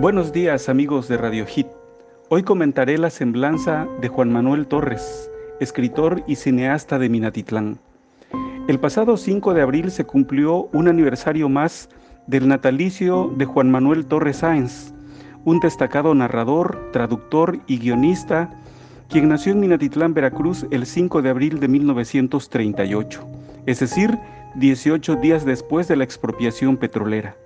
Buenos días amigos de Radio Hit. Hoy comentaré la semblanza de Juan Manuel Torres, escritor y cineasta de Minatitlán. El pasado 5 de abril se cumplió un aniversario más del natalicio de Juan Manuel Torres Sáenz, un destacado narrador, traductor y guionista, quien nació en Minatitlán, Veracruz, el 5 de abril de 1938, es decir, 18 días después de la expropiación petrolera.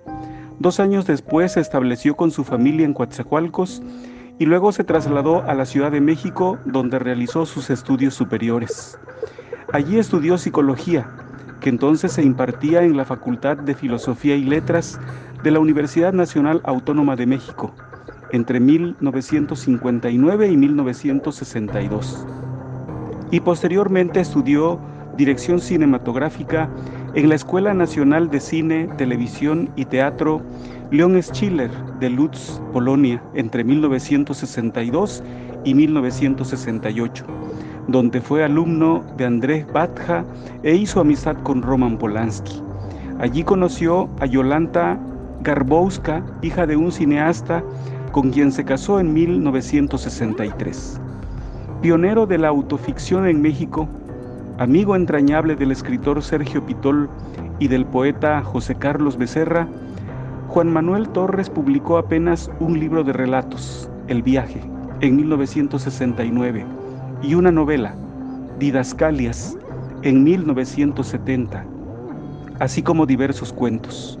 Dos años después se estableció con su familia en Coatzacoalcos y luego se trasladó a la Ciudad de México donde realizó sus estudios superiores. Allí estudió psicología, que entonces se impartía en la Facultad de Filosofía y Letras de la Universidad Nacional Autónoma de México entre 1959 y 1962. Y posteriormente estudió dirección cinematográfica en la Escuela Nacional de Cine, Televisión y Teatro Leon Schiller de Lutz, Polonia, entre 1962 y 1968, donde fue alumno de Andrzej Batja e hizo amistad con Roman Polanski. Allí conoció a Yolanta Garbowska, hija de un cineasta con quien se casó en 1963. Pionero de la autoficción en México, amigo entrañable del escritor Sergio Pitol y del poeta José Carlos Becerra, Juan Manuel Torres publicó apenas un libro de relatos, El viaje, en 1969, y una novela, Didascalias, en 1970, así como diversos cuentos.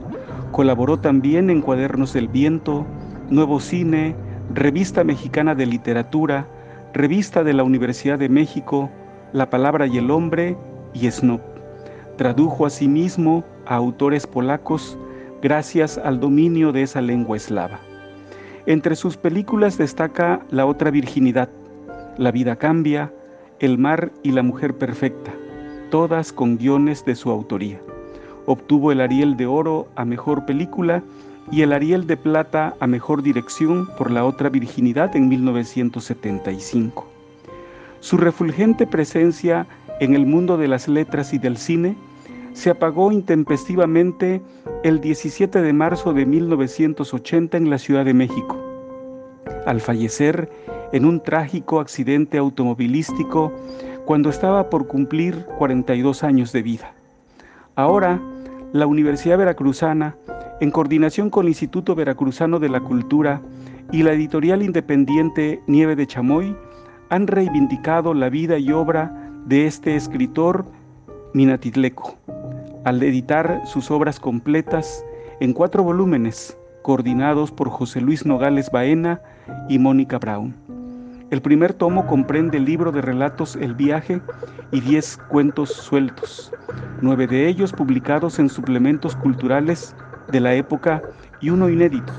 Colaboró también en Cuadernos del Viento, Nuevo Cine, Revista Mexicana de Literatura, Revista de la Universidad de México, la palabra y el hombre y Snob. Tradujo asimismo a autores polacos gracias al dominio de esa lengua eslava. Entre sus películas destaca La otra virginidad, La vida cambia, El mar y la mujer perfecta, todas con guiones de su autoría. Obtuvo el Ariel de Oro a Mejor Película y el Ariel de Plata a Mejor Dirección por La otra virginidad en 1975. Su refulgente presencia en el mundo de las letras y del cine se apagó intempestivamente el 17 de marzo de 1980 en la Ciudad de México, al fallecer en un trágico accidente automovilístico cuando estaba por cumplir 42 años de vida. Ahora, la Universidad Veracruzana, en coordinación con el Instituto Veracruzano de la Cultura y la editorial independiente Nieve de Chamoy, han reivindicado la vida y obra de este escritor minatitleco, al editar sus obras completas en cuatro volúmenes, coordinados por José Luis Nogales Baena y Mónica Brown. El primer tomo comprende el libro de relatos El viaje y diez cuentos sueltos, nueve de ellos publicados en suplementos culturales de la época y uno inédito,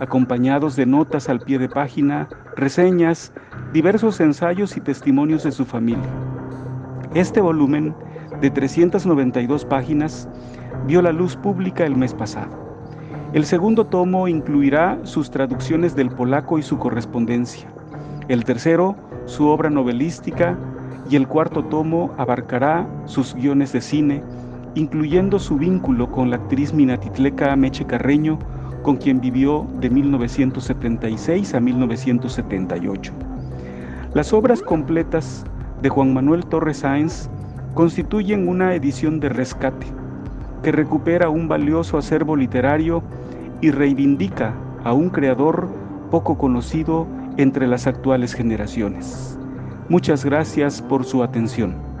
acompañados de notas al pie de página, reseñas, diversos ensayos y testimonios de su familia. Este volumen, de 392 páginas, vio la luz pública el mes pasado. El segundo tomo incluirá sus traducciones del polaco y su correspondencia. El tercero, su obra novelística, y el cuarto tomo abarcará sus guiones de cine, incluyendo su vínculo con la actriz minatitleca Meche Carreño, con quien vivió de 1976 a 1978. Las obras completas de Juan Manuel Torres Sáenz constituyen una edición de rescate que recupera un valioso acervo literario y reivindica a un creador poco conocido entre las actuales generaciones. Muchas gracias por su atención.